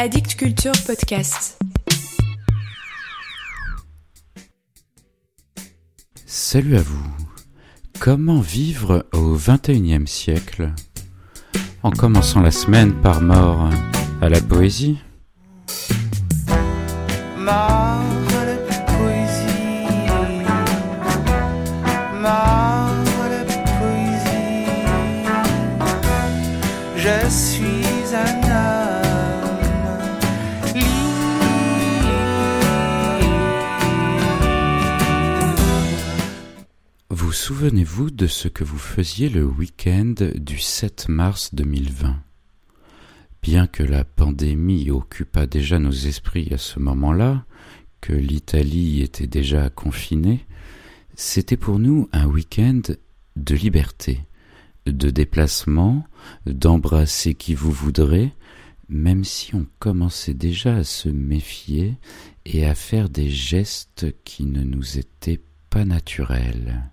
Addict Culture Podcast. Salut à vous. Comment vivre au XXIe siècle? En commençant la semaine par mort à la poésie souvenez-vous de ce que vous faisiez le week-end du 7 mars 2020 Bien que la pandémie occupât déjà nos esprits à ce moment-là, que l'Italie était déjà confinée, c'était pour nous un week-end de liberté, de déplacement, d'embrasser qui vous voudrez, même si on commençait déjà à se méfier et à faire des gestes qui ne nous étaient pas naturels.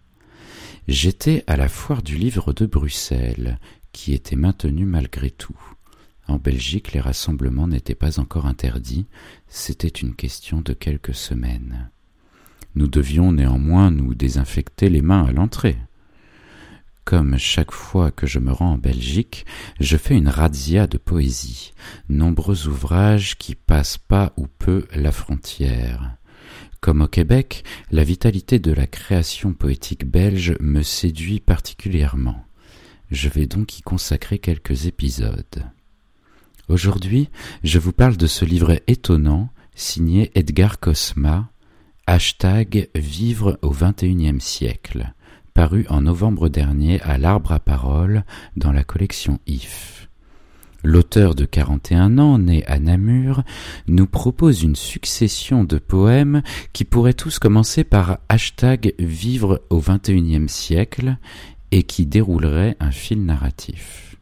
J'étais à la foire du livre de Bruxelles, qui était maintenue malgré tout. En Belgique, les rassemblements n'étaient pas encore interdits, c'était une question de quelques semaines. Nous devions néanmoins nous désinfecter les mains à l'entrée. Comme chaque fois que je me rends en Belgique, je fais une razzia de poésie, nombreux ouvrages qui passent pas ou peu la frontière. Comme au Québec, la vitalité de la création poétique belge me séduit particulièrement. Je vais donc y consacrer quelques épisodes. Aujourd'hui, je vous parle de ce livre étonnant signé Edgar Cosma, hashtag Vivre au XXIe siècle, paru en novembre dernier à l'Arbre à Parole dans la collection IF. L'auteur de 41 ans, né à Namur, nous propose une succession de poèmes qui pourraient tous commencer par hashtag Vivre au XXIe siècle et qui dérouleraient un fil narratif.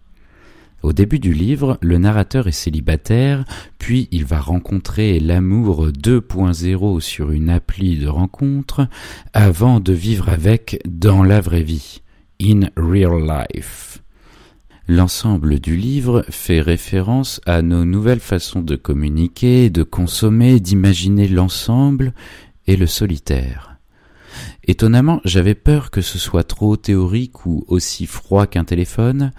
Au début du livre, le narrateur est célibataire, puis il va rencontrer l'amour 2.0 sur une appli de rencontre, avant de vivre avec dans la vraie vie, in real life. L'ensemble du livre fait référence à nos nouvelles façons de communiquer, de consommer, d'imaginer l'ensemble et le solitaire. Étonnamment, j'avais peur que ce soit trop théorique ou aussi froid qu'un téléphone,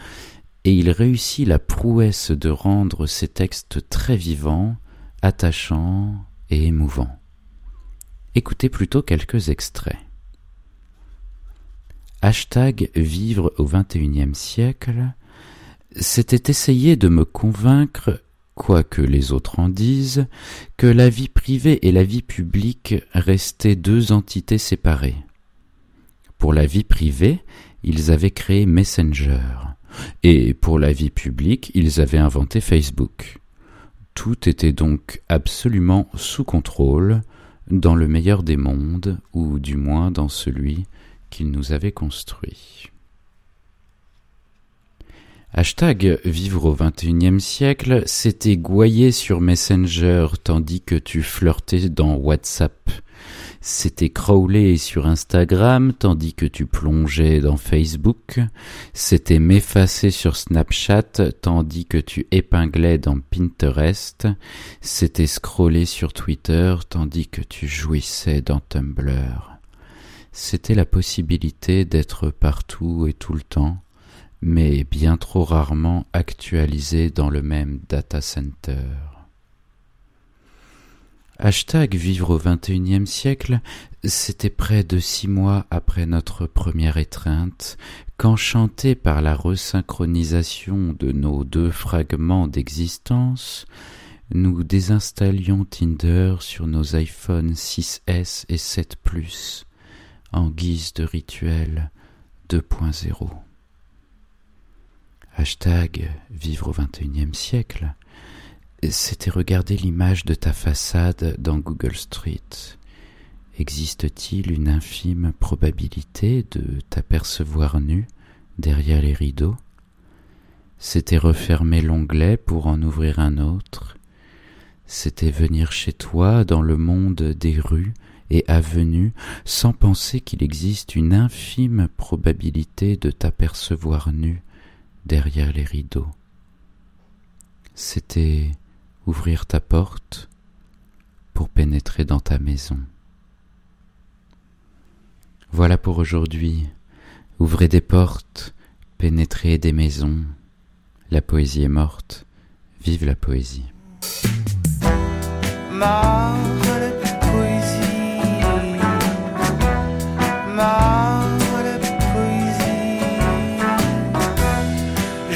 et il réussit la prouesse de rendre ces textes très vivants, attachants et émouvants. Écoutez plutôt quelques extraits. Hashtag Vivre au XXIe siècle c'était essayer de me convaincre, quoi que les autres en disent, que la vie privée et la vie publique restaient deux entités séparées. Pour la vie privée, ils avaient créé Messenger, et pour la vie publique, ils avaient inventé Facebook. Tout était donc absolument sous contrôle, dans le meilleur des mondes, ou du moins dans celui qu'ils nous avaient construit. Hashtag vivre au XXIe siècle, c'était gouailler sur Messenger tandis que tu flirtais dans WhatsApp. C'était crawler sur Instagram tandis que tu plongeais dans Facebook. C'était m'effacer sur Snapchat tandis que tu épinglais dans Pinterest. C'était scroller sur Twitter tandis que tu jouissais dans Tumblr. C'était la possibilité d'être partout et tout le temps mais bien trop rarement actualisé dans le même data center. Hashtag vivre au XXIe siècle, c'était près de six mois après notre première étreinte, qu'enchanté par la resynchronisation de nos deux fragments d'existence, nous désinstallions Tinder sur nos iPhone 6S et 7 Plus en guise de rituel 2.0 hashtag vivre au XXIe siècle, c'était regarder l'image de ta façade dans Google Street. Existe-t-il une infime probabilité de t'apercevoir nu derrière les rideaux? C'était refermer l'onglet pour en ouvrir un autre. C'était venir chez toi dans le monde des rues et avenues sans penser qu'il existe une infime probabilité de t'apercevoir nu derrière les rideaux. C'était ouvrir ta porte pour pénétrer dans ta maison. Voilà pour aujourd'hui. Ouvrez des portes, pénétrez des maisons. La poésie est morte. Vive la poésie.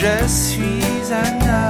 Je suis un homme.